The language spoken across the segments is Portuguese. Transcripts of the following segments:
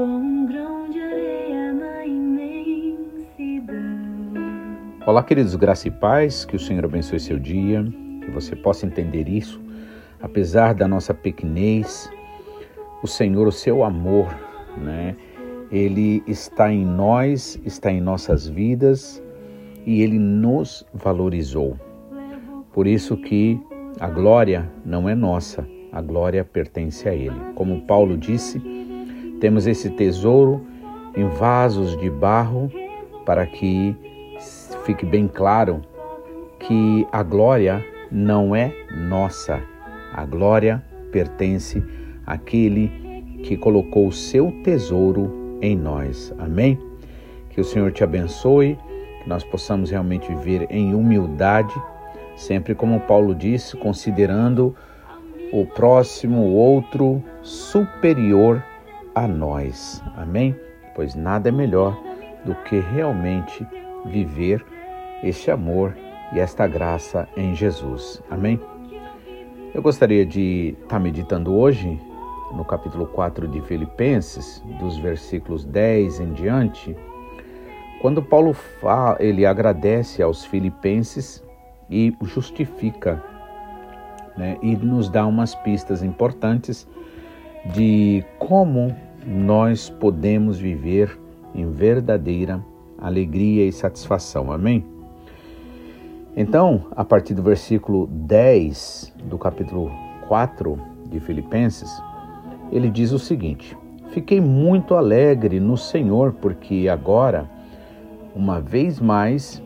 um grão de areia na. Olá, queridos graça e paz, que o Senhor abençoe seu dia, que você possa entender isso. Apesar da nossa pequenez, o Senhor, o seu amor, né? Ele está em nós, está em nossas vidas e ele nos valorizou. Por isso que a glória não é nossa, a glória pertence a ele. Como Paulo disse, temos esse tesouro em vasos de barro para que fique bem claro que a glória não é nossa. A glória pertence àquele que colocou o seu tesouro em nós. Amém? Que o Senhor te abençoe, que nós possamos realmente viver em humildade, sempre como Paulo disse, considerando o próximo, o outro superior a nós. Amém? Pois nada é melhor do que realmente viver este amor e esta graça em Jesus. Amém? Eu gostaria de estar meditando hoje no capítulo 4 de Filipenses, dos versículos 10 em diante, quando Paulo fala, ele agradece aos filipenses e justifica né, e nos dá umas pistas importantes de como nós podemos viver em verdadeira alegria e satisfação. Amém? Então, a partir do versículo 10 do capítulo 4 de Filipenses, ele diz o seguinte: Fiquei muito alegre no Senhor, porque agora, uma vez mais,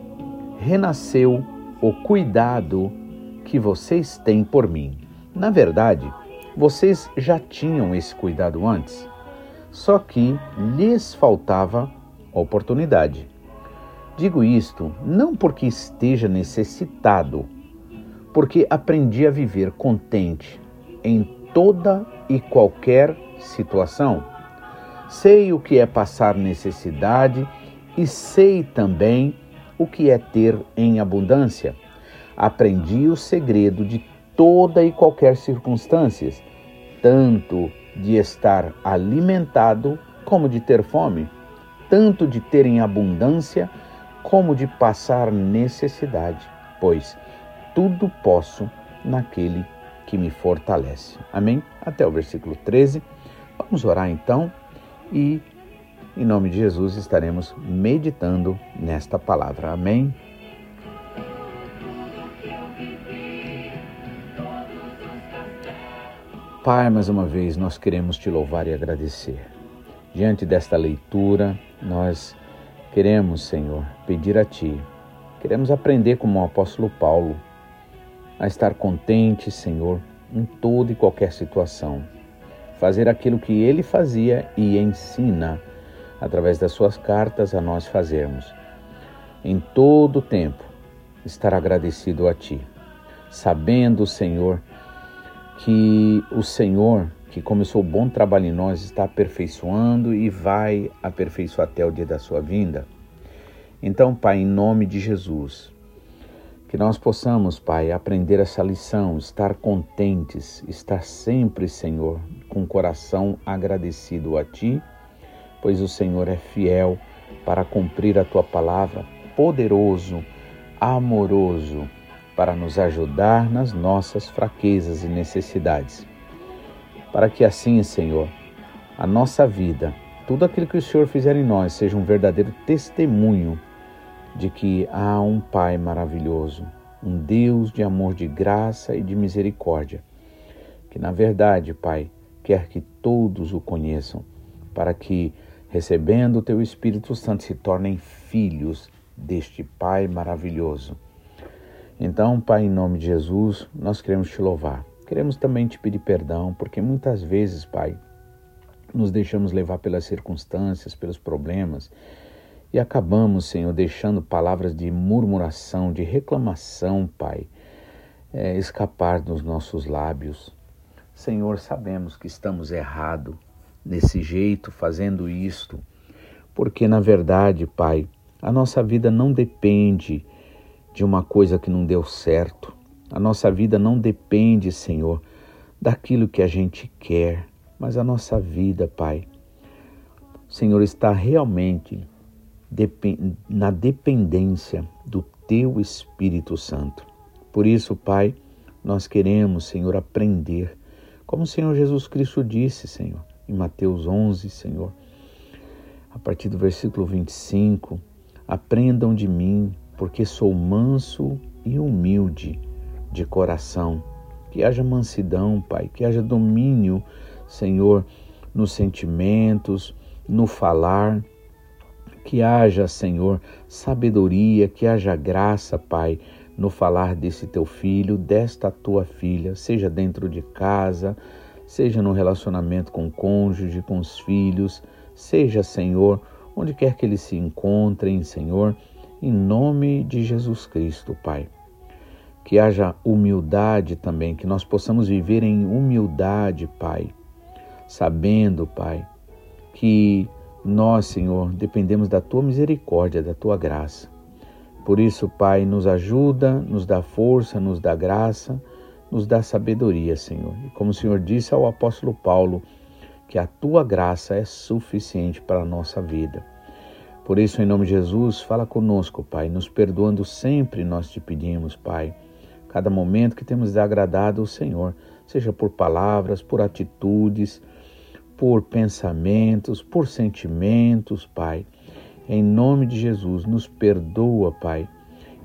renasceu o cuidado que vocês têm por mim. Na verdade, vocês já tinham esse cuidado antes, só que lhes faltava oportunidade. Digo isto não porque esteja necessitado, porque aprendi a viver contente em toda e qualquer situação. Sei o que é passar necessidade e sei também o que é ter em abundância. Aprendi o segredo de toda e qualquer circunstância, tanto de estar alimentado como de ter fome, tanto de ter em abundância como de passar necessidade, pois tudo posso naquele que me fortalece. Amém? Até o versículo 13. Vamos orar então e, em nome de Jesus, estaremos meditando nesta palavra. Amém? Pai, mais uma vez nós queremos te louvar e agradecer. Diante desta leitura, nós queremos, Senhor, pedir a Ti, queremos aprender como o apóstolo Paulo a estar contente, Senhor, em toda e qualquer situação. Fazer aquilo que ele fazia e ensina através das suas cartas a nós fazermos. Em todo tempo, estar agradecido a Ti, sabendo, Senhor, que o Senhor, que começou o bom trabalho em nós, está aperfeiçoando e vai aperfeiçoar até o dia da sua vinda. Então, Pai, em nome de Jesus, que nós possamos, Pai, aprender essa lição, estar contentes, estar sempre, Senhor, com o coração agradecido a Ti, pois o Senhor é fiel para cumprir a Tua palavra, poderoso, amoroso, para nos ajudar nas nossas fraquezas e necessidades. Para que assim, Senhor, a nossa vida, tudo aquilo que o Senhor fizer em nós, seja um verdadeiro testemunho de que há um Pai maravilhoso, um Deus de amor, de graça e de misericórdia, que na verdade, Pai, quer que todos o conheçam, para que, recebendo o Teu Espírito Santo, se tornem filhos deste Pai maravilhoso. Então, Pai, em nome de Jesus, nós queremos te louvar. Queremos também te pedir perdão, porque muitas vezes, Pai, nos deixamos levar pelas circunstâncias, pelos problemas e acabamos, Senhor, deixando palavras de murmuração, de reclamação, Pai, é, escapar dos nossos lábios. Senhor, sabemos que estamos errados nesse jeito, fazendo isto, porque na verdade, Pai, a nossa vida não depende de uma coisa que não deu certo. A nossa vida não depende, Senhor, daquilo que a gente quer, mas a nossa vida, Pai, Senhor, está realmente na dependência do Teu Espírito Santo. Por isso, Pai, nós queremos, Senhor, aprender, como o Senhor Jesus Cristo disse, Senhor, em Mateus 11, Senhor, a partir do versículo 25: Aprendam de mim, porque sou manso e humilde de coração. Que haja mansidão, Pai, que haja domínio, Senhor, nos sentimentos, no falar. Que haja, Senhor, sabedoria, que haja graça, Pai, no falar desse teu filho, desta tua filha, seja dentro de casa, seja no relacionamento com o cônjuge, com os filhos, seja, Senhor, onde quer que eles se encontrem, Senhor, em nome de Jesus Cristo, Pai. Que haja humildade também, que nós possamos viver em humildade, Pai, sabendo, Pai, que nós, Senhor, dependemos da tua misericórdia, da tua graça. Por isso, Pai, nos ajuda, nos dá força, nos dá graça, nos dá sabedoria, Senhor. E como o Senhor disse ao apóstolo Paulo, que a tua graça é suficiente para a nossa vida. Por isso, em nome de Jesus, fala conosco, Pai, nos perdoando sempre, nós te pedimos, Pai, cada momento que temos desagradado o Senhor, seja por palavras, por atitudes, por pensamentos, por sentimentos, Pai. Em nome de Jesus, nos perdoa, Pai.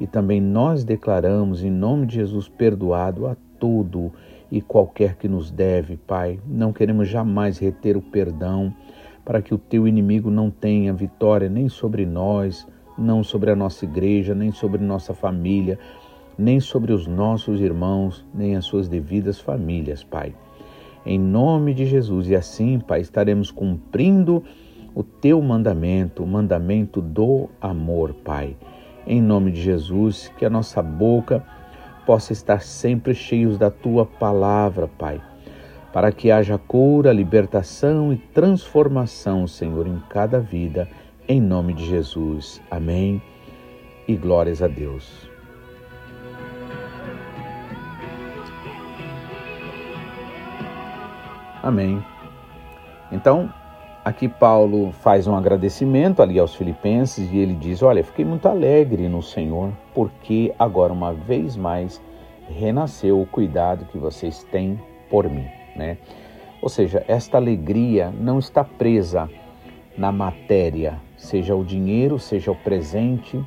E também nós declaramos, em nome de Jesus, perdoado a todo e qualquer que nos deve, Pai. Não queremos jamais reter o perdão para que o teu inimigo não tenha vitória nem sobre nós, não sobre a nossa igreja, nem sobre nossa família, nem sobre os nossos irmãos, nem as suas devidas famílias, Pai. Em nome de Jesus, e assim, Pai, estaremos cumprindo o teu mandamento, o mandamento do amor, Pai. Em nome de Jesus, que a nossa boca possa estar sempre cheios da tua palavra, Pai para que haja cura, libertação e transformação, Senhor, em cada vida, em nome de Jesus. Amém. E glórias a Deus. Amém. Então, aqui Paulo faz um agradecimento ali aos filipenses e ele diz: Olha, fiquei muito alegre no Senhor, porque agora, uma vez mais, renasceu o cuidado que vocês têm por mim né? Ou seja, esta alegria não está presa na matéria, seja o dinheiro, seja o presente,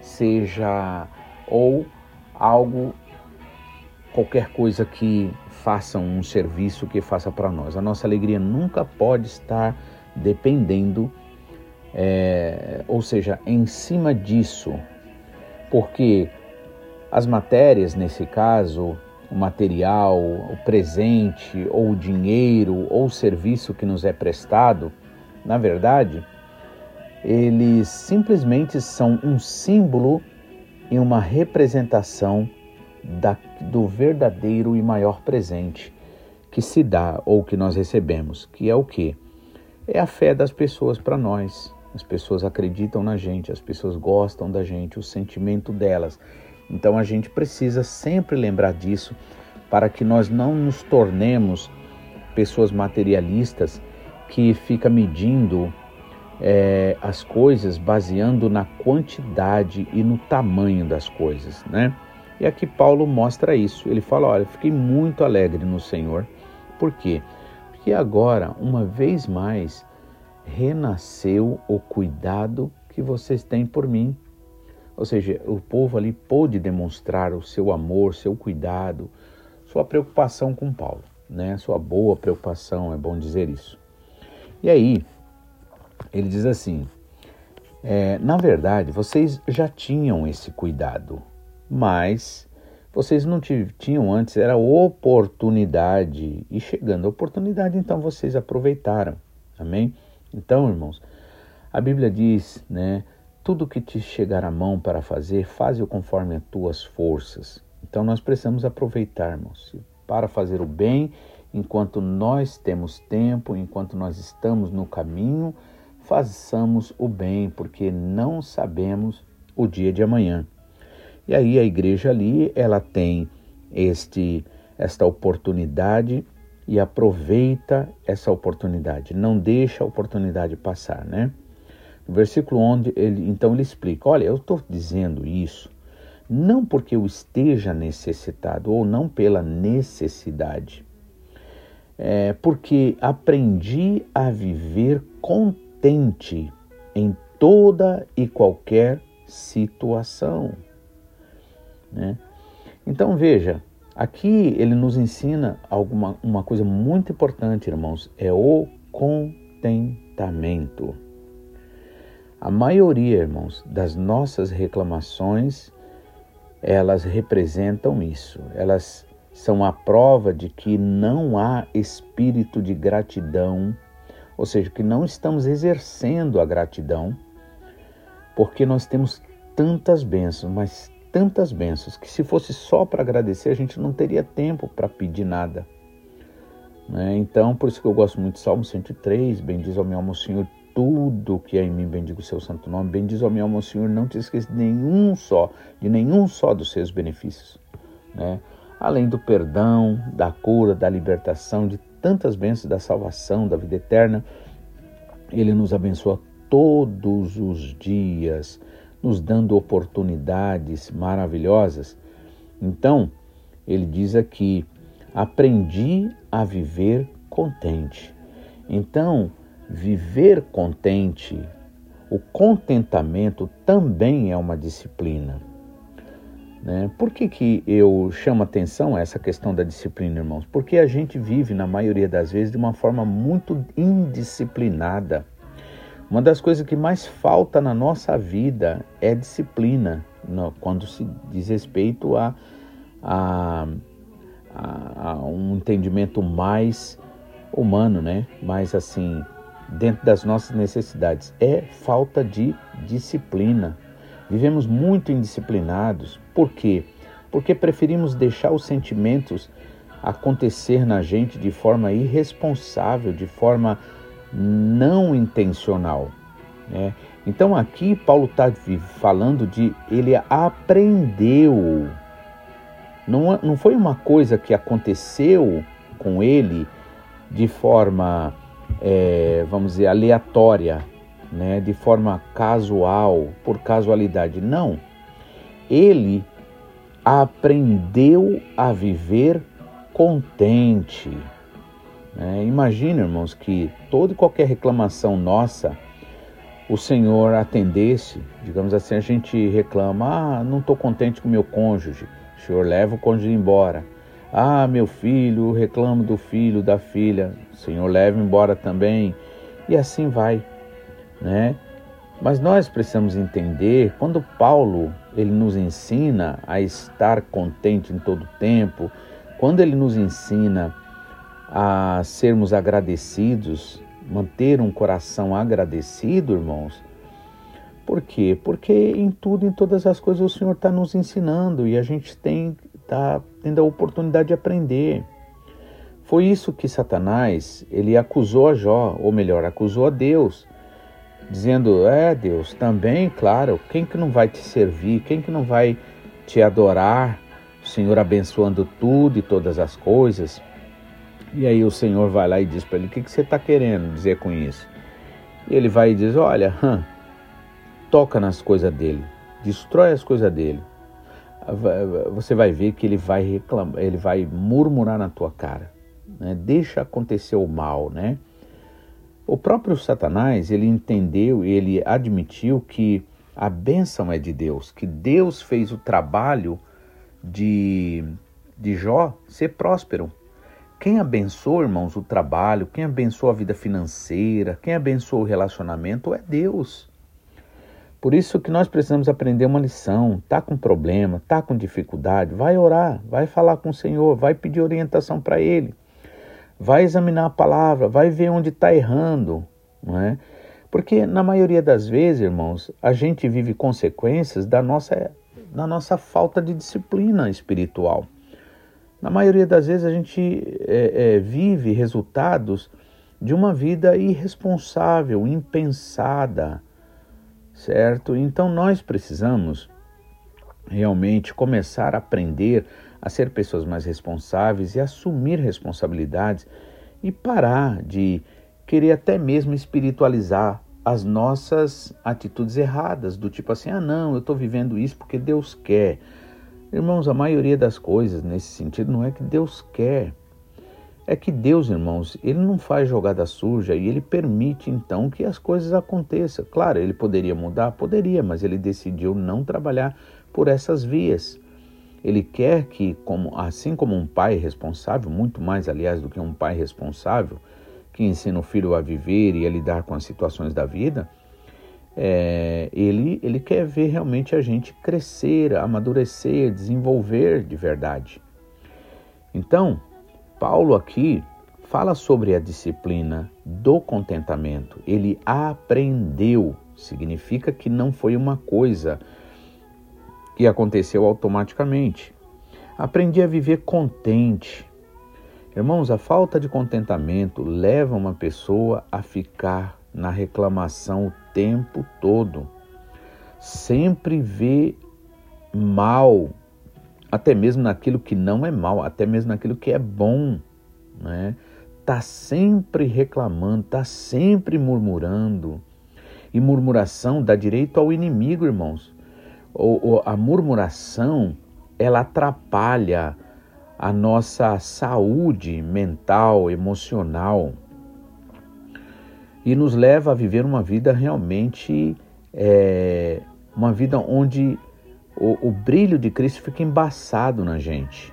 seja ou algo qualquer coisa que faça um serviço que faça para nós. A nossa alegria nunca pode estar dependendo, é, ou seja, em cima disso, porque as matérias, nesse caso, o material, o presente, ou o dinheiro, ou o serviço que nos é prestado, na verdade, eles simplesmente são um símbolo e uma representação da, do verdadeiro e maior presente que se dá ou que nós recebemos, que é o que? É a fé das pessoas para nós. As pessoas acreditam na gente, as pessoas gostam da gente, o sentimento delas. Então a gente precisa sempre lembrar disso para que nós não nos tornemos pessoas materialistas que fica medindo é, as coisas baseando na quantidade e no tamanho das coisas, né? E aqui Paulo mostra isso. Ele fala: Olha, fiquei muito alegre no Senhor. Por quê? Porque agora, uma vez mais, renasceu o cuidado que vocês têm por mim. Ou seja, o povo ali pôde demonstrar o seu amor, seu cuidado, sua preocupação com Paulo, né? Sua boa preocupação, é bom dizer isso. E aí, ele diz assim: é, na verdade, vocês já tinham esse cuidado, mas vocês não tinham antes, era oportunidade, e chegando a oportunidade, então vocês aproveitaram. Amém? Então, irmãos, a Bíblia diz, né? Tudo que te chegar à mão para fazer, faze-o conforme as tuas forças. Então nós precisamos aproveitarmos para fazer o bem enquanto nós temos tempo, enquanto nós estamos no caminho, façamos o bem, porque não sabemos o dia de amanhã. E aí a igreja ali, ela tem este esta oportunidade e aproveita essa oportunidade, não deixa a oportunidade passar, né? No versículo 11, ele, então ele explica: Olha, eu estou dizendo isso não porque eu esteja necessitado ou não pela necessidade, é porque aprendi a viver contente em toda e qualquer situação. Né? Então veja, aqui ele nos ensina alguma uma coisa muito importante, irmãos, é o contentamento. A maioria, irmãos, das nossas reclamações, elas representam isso. Elas são a prova de que não há espírito de gratidão, ou seja, que não estamos exercendo a gratidão, porque nós temos tantas bênçãos, mas tantas bênçãos, que se fosse só para agradecer, a gente não teria tempo para pedir nada. Né? Então, por isso que eu gosto muito do Salmo 103, bendiz ao meu alma o Senhor tudo que é em mim, bendigo o seu santo nome. Bendiz ao meu alma, Senhor, não te esqueça de nenhum só, de nenhum só dos seus benefícios. Né? Além do perdão, da cura, da libertação, de tantas bênçãos da salvação, da vida eterna, Ele nos abençoa todos os dias, nos dando oportunidades maravilhosas. Então, ele diz aqui: aprendi a viver contente. Então, viver contente, o contentamento também é uma disciplina. Né? Por que, que eu chamo atenção a essa questão da disciplina, irmãos? Porque a gente vive, na maioria das vezes, de uma forma muito indisciplinada. Uma das coisas que mais falta na nossa vida é disciplina, quando se diz respeito a, a, a, a um entendimento mais humano, né? Mais assim, dentro das nossas necessidades. É falta de disciplina. Vivemos muito indisciplinados. Por quê? Porque preferimos deixar os sentimentos acontecer na gente de forma irresponsável, de forma não intencional. Né? Então aqui Paulo está falando de ele aprendeu. Não, não foi uma coisa que aconteceu com ele de forma é, vamos dizer, aleatória, né, de forma casual, por casualidade. Não. Ele aprendeu a viver contente. Né? Imagina, irmãos, que toda e qualquer reclamação nossa, o Senhor atendesse, digamos assim, a gente reclama, ah, não estou contente com meu cônjuge, o Senhor leva o cônjuge embora. Ah, meu filho, reclamo do filho, da filha, o Senhor leve embora também. E assim vai, né? Mas nós precisamos entender, quando Paulo ele nos ensina a estar contente em todo tempo, quando ele nos ensina a sermos agradecidos, manter um coração agradecido, irmãos. Por quê? Porque em tudo, em todas as coisas, o Senhor está nos ensinando e a gente tem está tendo a oportunidade de aprender. Foi isso que Satanás ele acusou a Jó, ou melhor, acusou a Deus, dizendo: "É, Deus, também, claro, quem que não vai te servir? Quem que não vai te adorar? O Senhor abençoando tudo e todas as coisas." E aí o Senhor vai lá e diz para ele: "O que que você está querendo dizer com isso?" E ele vai e diz: "Olha, hum, toca nas coisas dele, destrói as coisas dele você vai ver que ele vai reclamar, ele vai murmurar na tua cara. Né? Deixa acontecer o mal, né? O próprio Satanás, ele entendeu, ele admitiu que a bênção é de Deus, que Deus fez o trabalho de, de Jó ser próspero. Quem abençoa, irmãos, o trabalho, quem abençoa a vida financeira, quem abençoa o relacionamento é Deus. Por isso que nós precisamos aprender uma lição. Tá com problema, tá com dificuldade, vai orar, vai falar com o Senhor, vai pedir orientação para Ele, vai examinar a palavra, vai ver onde está errando, não é? Porque na maioria das vezes, irmãos, a gente vive consequências da nossa, da nossa falta de disciplina espiritual. Na maioria das vezes a gente é, é, vive resultados de uma vida irresponsável, impensada certo? Então nós precisamos realmente começar a aprender a ser pessoas mais responsáveis e assumir responsabilidades e parar de querer até mesmo espiritualizar as nossas atitudes erradas, do tipo assim: ah, não, eu estou vivendo isso porque Deus quer. Irmãos, a maioria das coisas nesse sentido não é que Deus quer. É que Deus, irmãos, ele não faz jogada suja e ele permite então que as coisas aconteçam. Claro, ele poderia mudar, poderia, mas ele decidiu não trabalhar por essas vias. Ele quer que, como, assim como um pai responsável, muito mais, aliás, do que um pai responsável, que ensina o filho a viver e a lidar com as situações da vida, é, ele, ele quer ver realmente a gente crescer, amadurecer, desenvolver de verdade. Então, Paulo aqui fala sobre a disciplina do contentamento. Ele aprendeu, significa que não foi uma coisa que aconteceu automaticamente. Aprendi a viver contente. Irmãos, a falta de contentamento leva uma pessoa a ficar na reclamação o tempo todo. Sempre vê mal, até mesmo naquilo que não é mal, até mesmo naquilo que é bom, né? Tá sempre reclamando, tá sempre murmurando. E murmuração dá direito ao inimigo, irmãos a murmuração ela atrapalha a nossa saúde mental, emocional e nos leva a viver uma vida realmente é, uma vida onde o, o, brilho de Cristo fica embaçado na gente.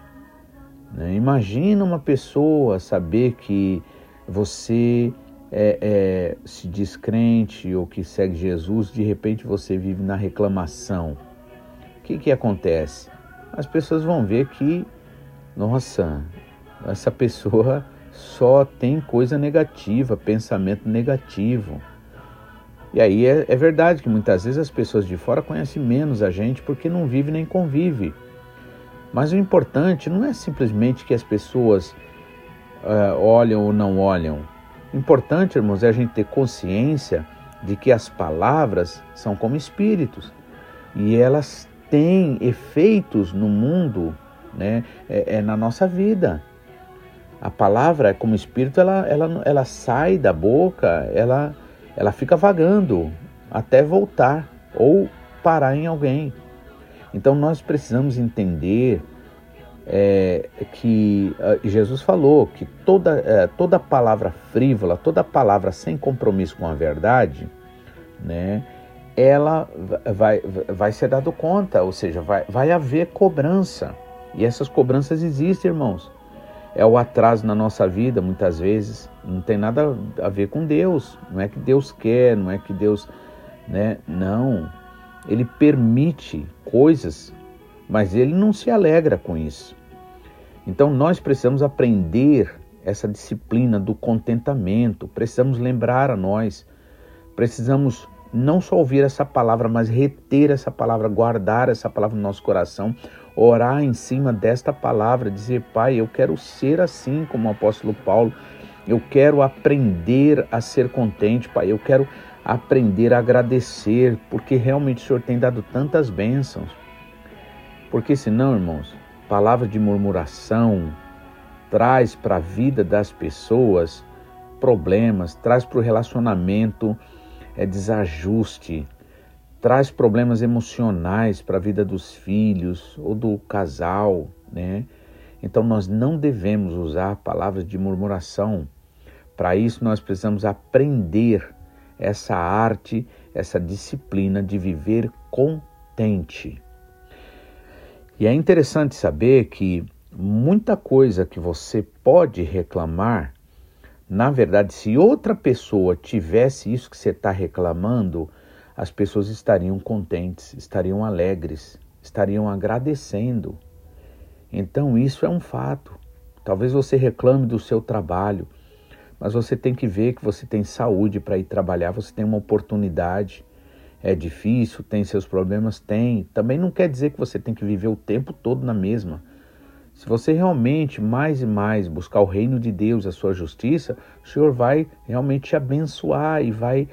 Né? Imagina uma pessoa saber que você é, é, se diz crente ou que segue Jesus, de repente você vive na reclamação que, que acontece? As pessoas vão ver que, nossa, essa pessoa só tem coisa negativa, pensamento negativo. E aí é, é, verdade que muitas vezes as pessoas de fora conhecem menos a gente porque não vive nem convive. Mas o importante não é simplesmente que as pessoas uh, olham ou não olham. O importante, irmãos, é a gente ter consciência de que as palavras são como espíritos e elas tem efeitos no mundo, né, é, é, na nossa vida. A palavra, como espírito, ela, ela, ela sai da boca, ela, ela fica vagando até voltar ou parar em alguém. Então nós precisamos entender é, que uh, Jesus falou que toda, é, toda palavra frívola, toda palavra sem compromisso com a verdade, né, ela vai, vai ser dado conta, ou seja, vai, vai haver cobrança. E essas cobranças existem, irmãos. É o atraso na nossa vida, muitas vezes, não tem nada a ver com Deus. Não é que Deus quer, não é que Deus. Né? Não. Ele permite coisas, mas ele não se alegra com isso. Então nós precisamos aprender essa disciplina do contentamento, precisamos lembrar a nós, precisamos não só ouvir essa palavra, mas reter essa palavra, guardar essa palavra no nosso coração, orar em cima desta palavra, dizer, Pai, eu quero ser assim como o apóstolo Paulo, eu quero aprender a ser contente, Pai, eu quero aprender a agradecer, porque realmente o Senhor tem dado tantas bênçãos. Porque senão, irmãos, palavra de murmuração traz para a vida das pessoas problemas, traz para o relacionamento é desajuste, traz problemas emocionais para a vida dos filhos ou do casal, né? Então nós não devemos usar palavras de murmuração. Para isso nós precisamos aprender essa arte, essa disciplina de viver contente. E é interessante saber que muita coisa que você pode reclamar na verdade, se outra pessoa tivesse isso que você está reclamando, as pessoas estariam contentes, estariam alegres, estariam agradecendo. Então, isso é um fato. Talvez você reclame do seu trabalho, mas você tem que ver que você tem saúde para ir trabalhar, você tem uma oportunidade. É difícil, tem seus problemas? Tem. Também não quer dizer que você tem que viver o tempo todo na mesma. Se você realmente mais e mais buscar o reino de Deus, a sua justiça, o Senhor vai realmente te abençoar e vai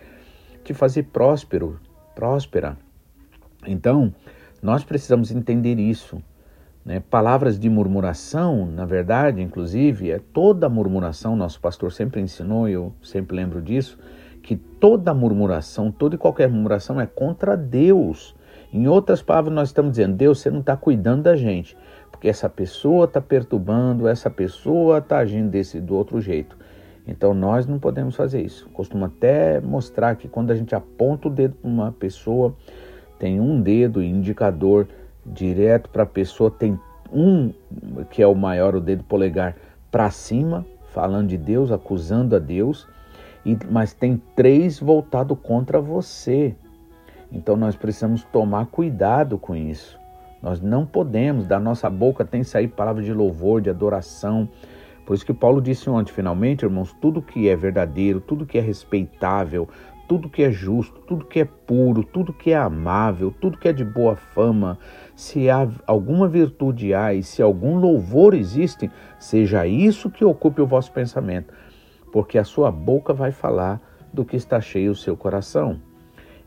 te fazer próspero, próspera. Então, Nós precisamos entender isso. Né? Palavras de murmuração, na verdade, inclusive, é toda murmuração, nosso pastor sempre ensinou, eu sempre lembro disso, que toda murmuração, toda e qualquer murmuração é contra Deus. Em outras palavras, nós estamos dizendo: Deus, você não está cuidando da gente, porque essa pessoa está perturbando, essa pessoa está agindo desse do outro jeito. Então nós não podemos fazer isso. Costumo até mostrar que quando a gente aponta o dedo para uma pessoa, tem um dedo indicador direto para a pessoa, tem um que é o maior, o dedo polegar, para cima, falando de Deus, acusando a Deus, e, mas tem três voltado contra você. Então nós precisamos tomar cuidado com isso. Nós não podemos, da nossa boca tem que sair palavras de louvor, de adoração, por isso que Paulo disse ontem, finalmente, irmãos, tudo que é verdadeiro, tudo que é respeitável, tudo que é justo, tudo que é puro, tudo que é amável, tudo que é de boa fama, se há alguma virtude há e se algum louvor existe, seja isso que ocupe o vosso pensamento, porque a sua boca vai falar do que está cheio o seu coração.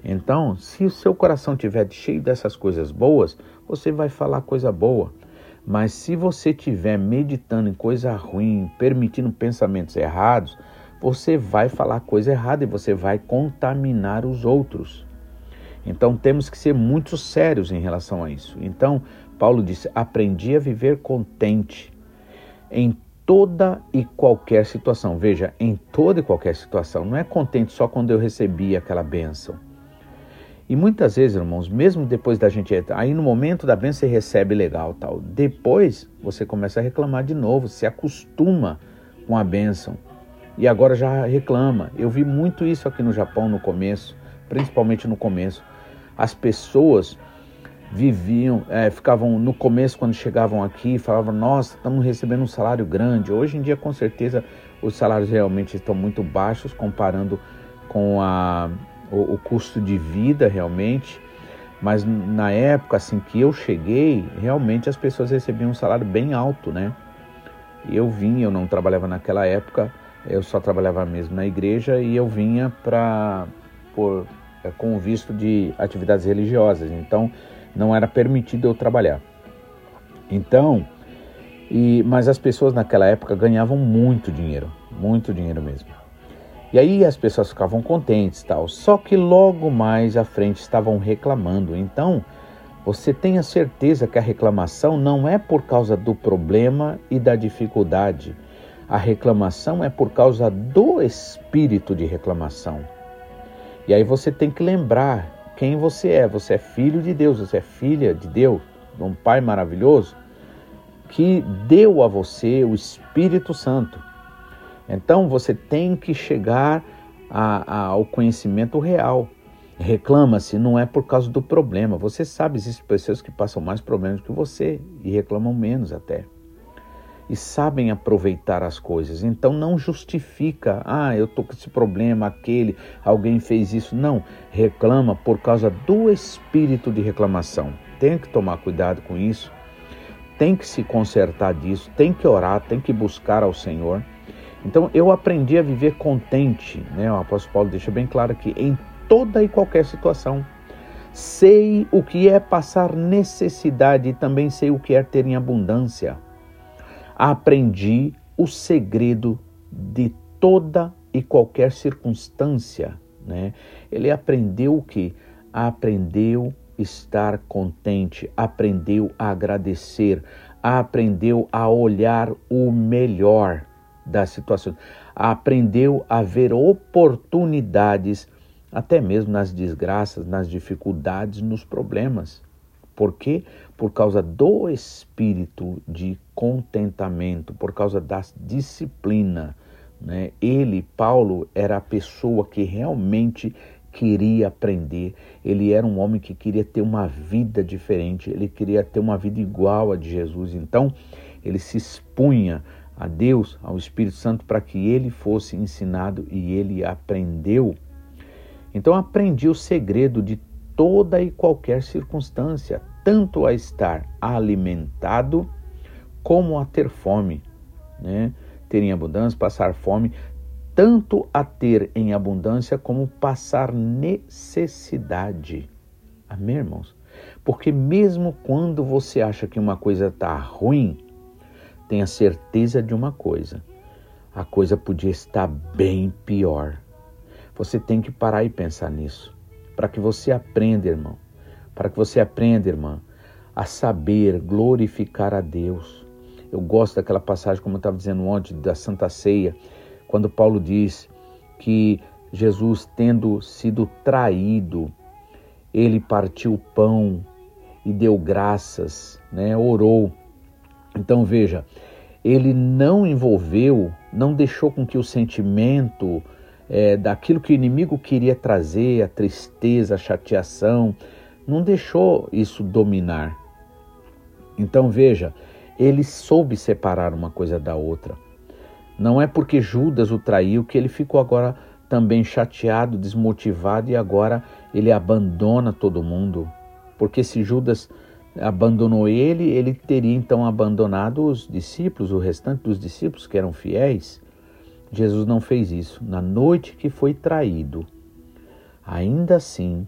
Então, se o seu coração estiver cheio dessas coisas boas, você vai falar coisa boa. Mas se você estiver meditando em coisa ruim, permitindo pensamentos errados, você vai falar coisa errada e você vai contaminar os outros. Então temos que ser muito sérios em relação a isso. Então, Paulo disse: aprendi a viver contente em toda e qualquer situação. Veja, em toda e qualquer situação. Não é contente só quando eu recebi aquela bênção. E muitas vezes, irmãos, mesmo depois da gente. Aí no momento da bênção você recebe legal tal. Depois você começa a reclamar de novo, se acostuma com a bênção. E agora já reclama. Eu vi muito isso aqui no Japão no começo, principalmente no começo. As pessoas viviam, é, ficavam no começo quando chegavam aqui, falavam: Nossa, estamos recebendo um salário grande. Hoje em dia, com certeza, os salários realmente estão muito baixos comparando com a o, o custo de vida realmente, mas na época assim que eu cheguei, realmente as pessoas recebiam um salário bem alto, né? Eu vim, eu não trabalhava naquela época, eu só trabalhava mesmo na igreja e eu vinha para é, com visto de atividades religiosas, então não era permitido eu trabalhar. Então, e, mas as pessoas naquela época ganhavam muito dinheiro, muito dinheiro mesmo. E aí as pessoas ficavam contentes, tal. Só que logo mais à frente estavam reclamando. Então, você tenha certeza que a reclamação não é por causa do problema e da dificuldade. A reclamação é por causa do espírito de reclamação. E aí você tem que lembrar quem você é. Você é filho de Deus, você é filha de Deus, de um Pai maravilhoso que deu a você o Espírito Santo. Então você tem que chegar a, a, ao conhecimento real. Reclama-se, não é por causa do problema. Você sabe, existem pessoas que passam mais problemas que você e reclamam menos até. E sabem aproveitar as coisas. Então não justifica, ah, eu tô com esse problema, aquele, alguém fez isso. Não, reclama por causa do espírito de reclamação. Tem que tomar cuidado com isso. Tem que se consertar disso, tem que orar, tem que buscar ao Senhor. Então eu aprendi a viver contente, né? O apóstolo Paulo deixa bem claro que em toda e qualquer situação sei o que é passar necessidade e também sei o que é ter em abundância. Aprendi o segredo de toda e qualquer circunstância, né? Ele aprendeu o que? Aprendeu estar contente, aprendeu a agradecer, aprendeu a olhar o melhor das situações. Aprendeu a ver oportunidades, até mesmo nas desgraças, nas dificuldades, nos problemas. Por quê? Por causa do espírito de contentamento, por causa da disciplina. Né? Ele, Paulo, era a pessoa que realmente queria aprender, ele era um homem que queria ter uma vida diferente, ele queria ter uma vida igual a de Jesus. Então, ele se expunha a Deus, ao Espírito Santo, para que ele fosse ensinado e ele aprendeu. Então aprendi o segredo de toda e qualquer circunstância, tanto a estar alimentado como a ter fome, né? Ter em abundância, passar fome, tanto a ter em abundância como passar necessidade. Amém, irmãos? Porque mesmo quando você acha que uma coisa está ruim, tenha certeza de uma coisa: a coisa podia estar bem pior. Você tem que parar e pensar nisso, para que você aprenda, irmão, para que você aprenda, irmã, a saber glorificar a Deus. Eu gosto daquela passagem, como eu estava dizendo ontem, da Santa Ceia, quando Paulo diz que Jesus, tendo sido traído, ele partiu o pão e deu graças, né? orou. Então veja, ele não envolveu, não deixou com que o sentimento é, daquilo que o inimigo queria trazer, a tristeza, a chateação, não deixou isso dominar. Então veja, ele soube separar uma coisa da outra. Não é porque Judas o traiu que ele ficou agora também chateado, desmotivado e agora ele abandona todo mundo. Porque se Judas abandonou ele, ele teria então abandonado os discípulos, o restante dos discípulos que eram fiéis. Jesus não fez isso. Na noite que foi traído, ainda assim,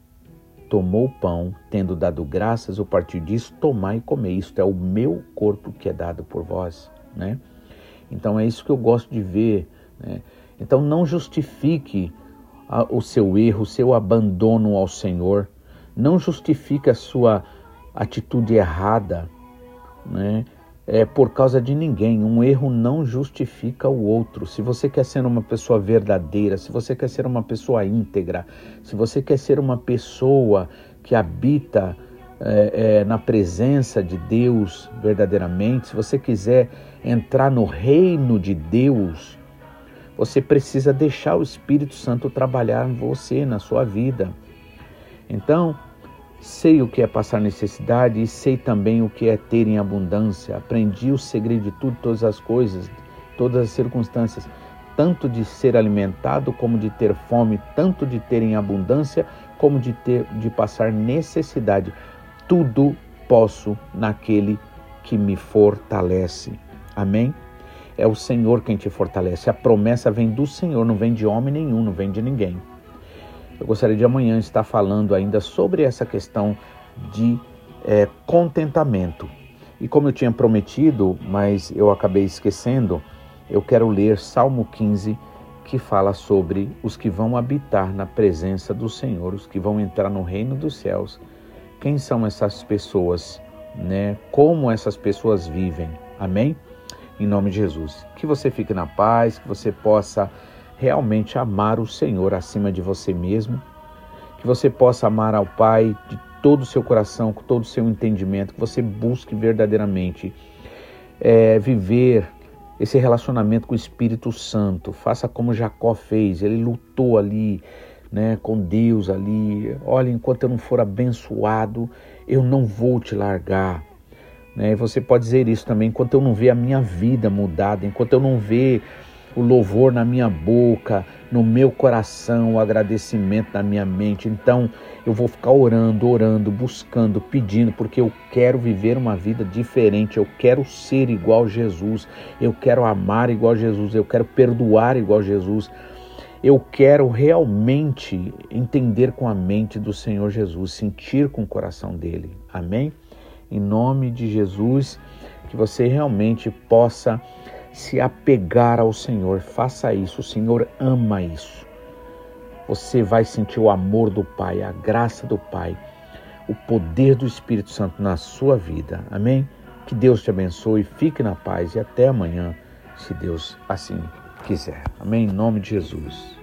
tomou o pão, tendo dado graças, o partir disso, tomai e comer. Isto é o meu corpo que é dado por vós, né? Então é isso que eu gosto de ver, né? Então não justifique o seu erro, o seu abandono ao Senhor. Não justifique a sua atitude errada, né? É por causa de ninguém. Um erro não justifica o outro. Se você quer ser uma pessoa verdadeira, se você quer ser uma pessoa íntegra, se você quer ser uma pessoa que habita é, é, na presença de Deus verdadeiramente, se você quiser entrar no reino de Deus, você precisa deixar o Espírito Santo trabalhar em você, na sua vida. Então, sei o que é passar necessidade e sei também o que é ter em abundância. Aprendi o segredo de tudo, todas as coisas, todas as circunstâncias, tanto de ser alimentado como de ter fome, tanto de ter em abundância como de ter de passar necessidade. Tudo posso naquele que me fortalece. Amém? É o Senhor quem te fortalece. A promessa vem do Senhor, não vem de homem nenhum, não vem de ninguém. Eu gostaria de amanhã estar falando ainda sobre essa questão de é, contentamento. E como eu tinha prometido, mas eu acabei esquecendo, eu quero ler Salmo 15, que fala sobre os que vão habitar na presença do Senhor, os que vão entrar no reino dos céus. Quem são essas pessoas, né? Como essas pessoas vivem? Amém? Em nome de Jesus. Que você fique na paz, que você possa realmente amar o Senhor acima de você mesmo, que você possa amar ao Pai de todo o seu coração, com todo o seu entendimento, que você busque verdadeiramente é, viver esse relacionamento com o Espírito Santo. Faça como Jacó fez, ele lutou ali, né, com Deus ali. Olha, enquanto eu não for abençoado, eu não vou te largar. Né? Você pode dizer isso também, enquanto eu não ver a minha vida mudada, enquanto eu não ver o louvor na minha boca, no meu coração, o agradecimento na minha mente. Então eu vou ficar orando, orando, buscando, pedindo, porque eu quero viver uma vida diferente, eu quero ser igual Jesus, eu quero amar igual Jesus, eu quero perdoar igual Jesus. Eu quero realmente entender com a mente do Senhor Jesus, sentir com o coração dele. Amém? Em nome de Jesus, que você realmente possa se apegar ao Senhor. Faça isso, o Senhor ama isso. Você vai sentir o amor do Pai, a graça do Pai, o poder do Espírito Santo na sua vida. Amém? Que Deus te abençoe, fique na paz e até amanhã, se Deus assim quiser. Amém? Em nome de Jesus.